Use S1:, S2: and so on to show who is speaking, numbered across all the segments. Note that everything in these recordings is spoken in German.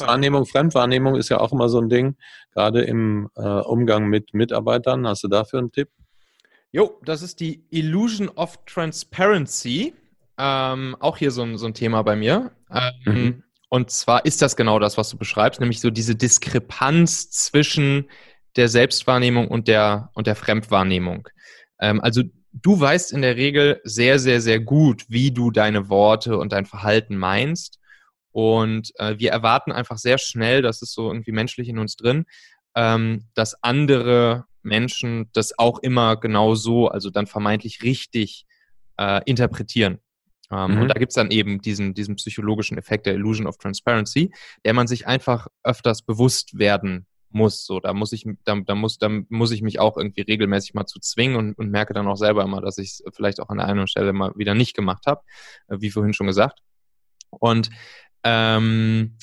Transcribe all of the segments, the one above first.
S1: Wahrnehmung, Fremdwahrnehmung ist ja auch immer so ein Ding, gerade im äh, Umgang mit Mitarbeitern. Hast du dafür einen Tipp?
S2: Jo, das ist die Illusion of Transparency. Ähm, auch hier so ein, so ein Thema bei mir. Ähm, mhm. Und zwar ist das genau das, was du beschreibst, nämlich so diese Diskrepanz zwischen der Selbstwahrnehmung und der, und der Fremdwahrnehmung. Ähm, also du weißt in der Regel sehr, sehr, sehr gut, wie du deine Worte und dein Verhalten meinst. Und äh, wir erwarten einfach sehr schnell, das ist so irgendwie menschlich in uns drin, ähm, dass andere Menschen das auch immer genau so, also dann vermeintlich richtig äh, interpretieren. Ähm, mhm. Und da gibt es dann eben diesen, diesen psychologischen Effekt der Illusion of Transparency, der man sich einfach öfters bewusst werden muss. So, da muss ich, da, da muss, da muss ich mich auch irgendwie regelmäßig mal zu zwingen und, und merke dann auch selber immer, dass ich es vielleicht auch an der einen Stelle mal wieder nicht gemacht habe, äh, wie vorhin schon gesagt. Und ähm,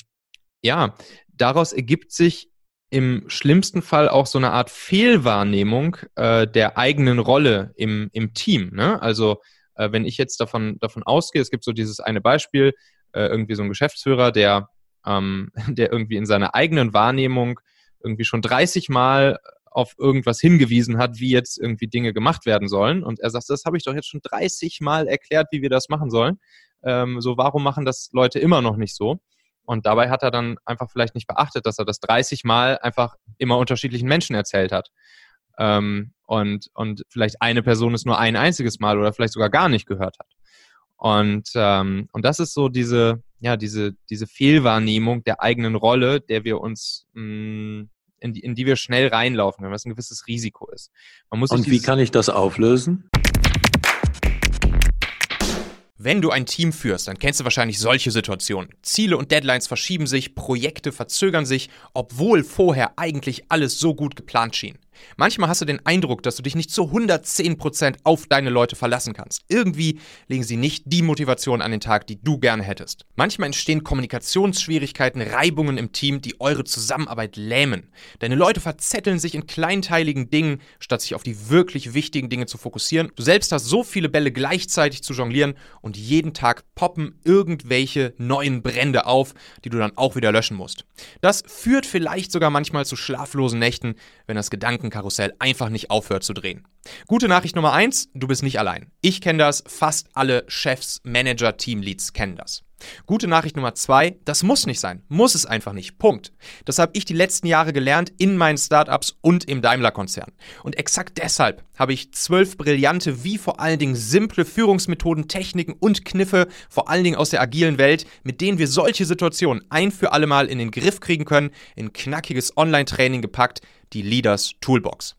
S2: ja, daraus ergibt sich im schlimmsten Fall auch so eine Art Fehlwahrnehmung äh, der eigenen Rolle im, im Team. Ne? Also äh, wenn ich jetzt davon, davon ausgehe, es gibt so dieses eine Beispiel, äh, irgendwie so ein Geschäftsführer, der, ähm, der irgendwie in seiner eigenen Wahrnehmung irgendwie schon 30 Mal auf irgendwas hingewiesen hat, wie jetzt irgendwie Dinge gemacht werden sollen. Und er sagt, das habe ich doch jetzt schon 30 Mal erklärt, wie wir das machen sollen. Ähm, so, warum machen das Leute immer noch nicht so? Und dabei hat er dann einfach vielleicht nicht beachtet, dass er das 30 Mal einfach immer unterschiedlichen Menschen erzählt hat. Ähm, und, und vielleicht eine Person es nur ein einziges Mal oder vielleicht sogar gar nicht gehört hat. Und, ähm, und das ist so diese, ja, diese, diese Fehlwahrnehmung der eigenen Rolle, der wir uns mh, mm, in die, in die wir schnell reinlaufen, wenn das ein gewisses Risiko ist.
S1: und wie kann ich das auflösen?
S2: Wenn du ein Team führst, dann kennst du wahrscheinlich solche Situationen. Ziele und Deadlines verschieben sich, Projekte verzögern sich, obwohl vorher eigentlich alles so gut geplant schien. Manchmal hast du den Eindruck, dass du dich nicht zu 110% auf deine Leute verlassen kannst. Irgendwie legen sie nicht die Motivation an den Tag, die du gerne hättest. Manchmal entstehen Kommunikationsschwierigkeiten, Reibungen im Team, die eure Zusammenarbeit lähmen. Deine Leute verzetteln sich in kleinteiligen Dingen, statt sich auf die wirklich wichtigen Dinge zu fokussieren. Du selbst hast so viele Bälle gleichzeitig zu jonglieren und jeden Tag poppen irgendwelche neuen Brände auf, die du dann auch wieder löschen musst. Das führt vielleicht sogar manchmal zu schlaflosen Nächten, wenn das Gedanken Gedankenkarussell einfach nicht aufhört zu drehen. Gute Nachricht Nummer eins: du bist nicht allein. Ich kenne das, fast alle Chefs, Manager, Teamleads kennen das. Gute Nachricht Nummer zwei, das muss nicht sein. Muss es einfach nicht. Punkt. Das habe ich die letzten Jahre gelernt in meinen Startups und im Daimler-Konzern. Und exakt deshalb habe ich zwölf brillante, wie vor allen Dingen simple Führungsmethoden, Techniken und Kniffe, vor allen Dingen aus der agilen Welt, mit denen wir solche Situationen ein für alle Mal in den Griff kriegen können, in knackiges Online-Training gepackt, die Leaders Toolbox.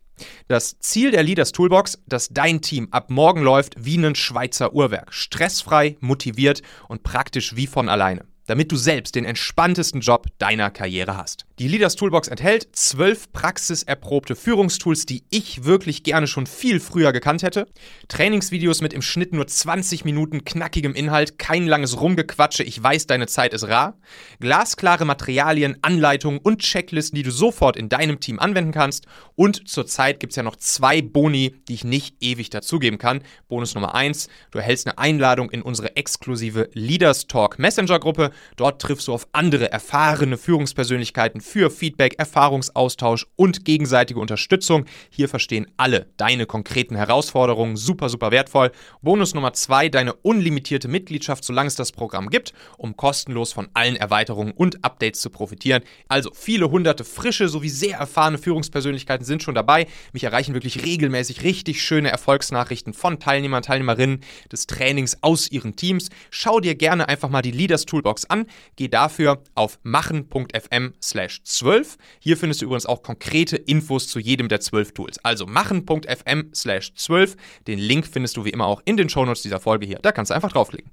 S2: Das Ziel der Leaders Toolbox, dass dein Team ab morgen läuft wie ein Schweizer Uhrwerk. Stressfrei, motiviert und praktisch wie von alleine damit du selbst den entspanntesten Job deiner Karriere hast. Die Leaders Toolbox enthält zwölf praxiserprobte Führungstools, die ich wirklich gerne schon viel früher gekannt hätte. Trainingsvideos mit im Schnitt nur 20 Minuten knackigem Inhalt, kein langes Rumgequatsche, ich weiß, deine Zeit ist rar. Glasklare Materialien, Anleitungen und Checklisten, die du sofort in deinem Team anwenden kannst. Und zurzeit gibt es ja noch zwei Boni, die ich nicht ewig dazugeben kann. Bonus Nummer eins: du erhältst eine Einladung in unsere exklusive Leaders Talk Messenger Gruppe. Dort triffst du auf andere erfahrene Führungspersönlichkeiten für Feedback, Erfahrungsaustausch und gegenseitige Unterstützung. Hier verstehen alle deine konkreten Herausforderungen. Super, super wertvoll. Bonus Nummer zwei, deine unlimitierte Mitgliedschaft, solange es das Programm gibt, um kostenlos von allen Erweiterungen und Updates zu profitieren. Also viele hunderte frische sowie sehr erfahrene Führungspersönlichkeiten sind schon dabei. Mich erreichen wirklich regelmäßig richtig schöne Erfolgsnachrichten von Teilnehmern, Teilnehmerinnen des Trainings aus ihren Teams. Schau dir gerne einfach mal die Leaders Toolbox an. Geh dafür auf machen.fm slash 12. Hier findest du übrigens auch konkrete Infos zu jedem der 12 Tools. Also machen.fm slash 12. Den Link findest du wie immer auch in den Shownotes dieser Folge hier. Da kannst du einfach draufklicken.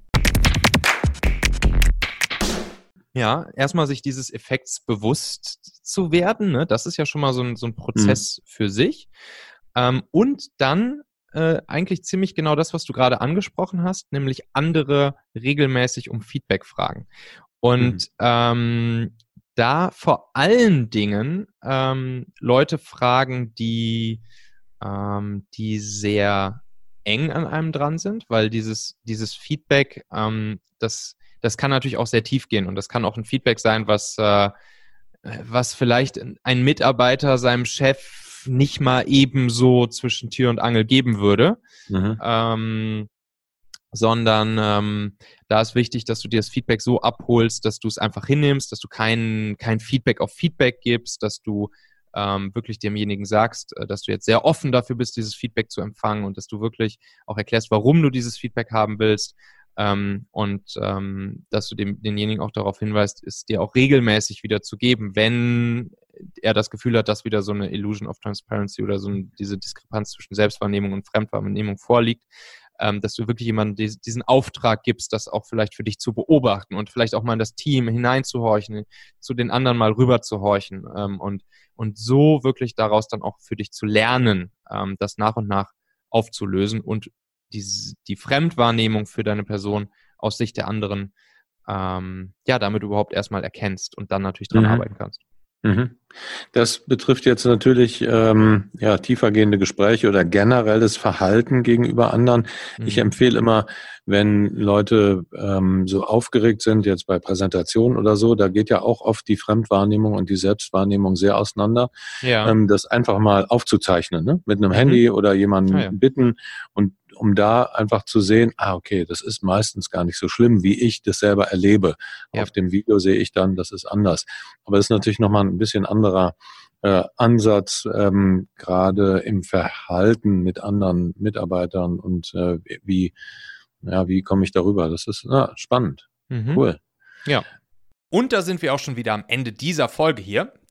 S2: Ja, erstmal sich dieses Effekts bewusst zu werden, ne? das ist ja schon mal so ein, so ein Prozess mhm. für sich. Ähm, und dann äh, eigentlich ziemlich genau das, was du gerade angesprochen hast, nämlich andere regelmäßig um Feedback fragen. Und mhm. ähm, da vor allen Dingen ähm, Leute fragen, die, ähm, die sehr eng an einem dran sind, weil dieses, dieses Feedback, ähm, das, das kann natürlich auch sehr tief gehen und das kann auch ein Feedback sein, was, äh, was vielleicht ein Mitarbeiter seinem Chef nicht mal ebenso zwischen Tür und Angel geben würde. Mhm. Ähm, sondern ähm, da ist wichtig, dass du dir das Feedback so abholst, dass du es einfach hinnimmst, dass du kein, kein Feedback auf Feedback gibst, dass du ähm, wirklich demjenigen sagst, äh, dass du jetzt sehr offen dafür bist, dieses Feedback zu empfangen und dass du wirklich auch erklärst, warum du dieses Feedback haben willst. Ähm, und ähm, dass du dem, denjenigen auch darauf hinweist, es dir auch regelmäßig wieder zu geben, wenn er das Gefühl hat, dass wieder so eine Illusion of Transparency oder so eine, diese Diskrepanz zwischen Selbstwahrnehmung und Fremdwahrnehmung vorliegt, ähm, dass du wirklich jemandem diesen Auftrag gibst, das auch vielleicht für dich zu beobachten und vielleicht auch mal in das Team hineinzuhorchen, zu den anderen mal rüberzuhorchen ähm, und, und so wirklich daraus dann auch für dich zu lernen, ähm, das nach und nach aufzulösen und die, die Fremdwahrnehmung für deine Person aus Sicht der anderen, ähm, ja, damit überhaupt erstmal erkennst und dann natürlich dran mhm. arbeiten kannst.
S1: Mhm. Das betrifft jetzt natürlich ähm, ja, tiefergehende Gespräche oder generelles Verhalten gegenüber anderen. Mhm. Ich empfehle immer, wenn Leute ähm, so aufgeregt sind, jetzt bei Präsentationen oder so, da geht ja auch oft die Fremdwahrnehmung und die Selbstwahrnehmung sehr auseinander, ja. ähm, das einfach mal aufzuzeichnen, ne? mit einem mhm. Handy oder jemanden ah, ja. bitten und um da einfach zu sehen, ah, okay, das ist meistens gar nicht so schlimm, wie ich das selber erlebe. Ja. Auf dem Video sehe ich dann, das ist anders. Aber es ist natürlich nochmal ein bisschen anderer äh, Ansatz, ähm, gerade im Verhalten mit anderen Mitarbeitern und äh, wie, ja, wie komme ich darüber? Das ist na, spannend. Mhm. Cool.
S2: Ja. Und da sind wir auch schon wieder am Ende dieser Folge hier.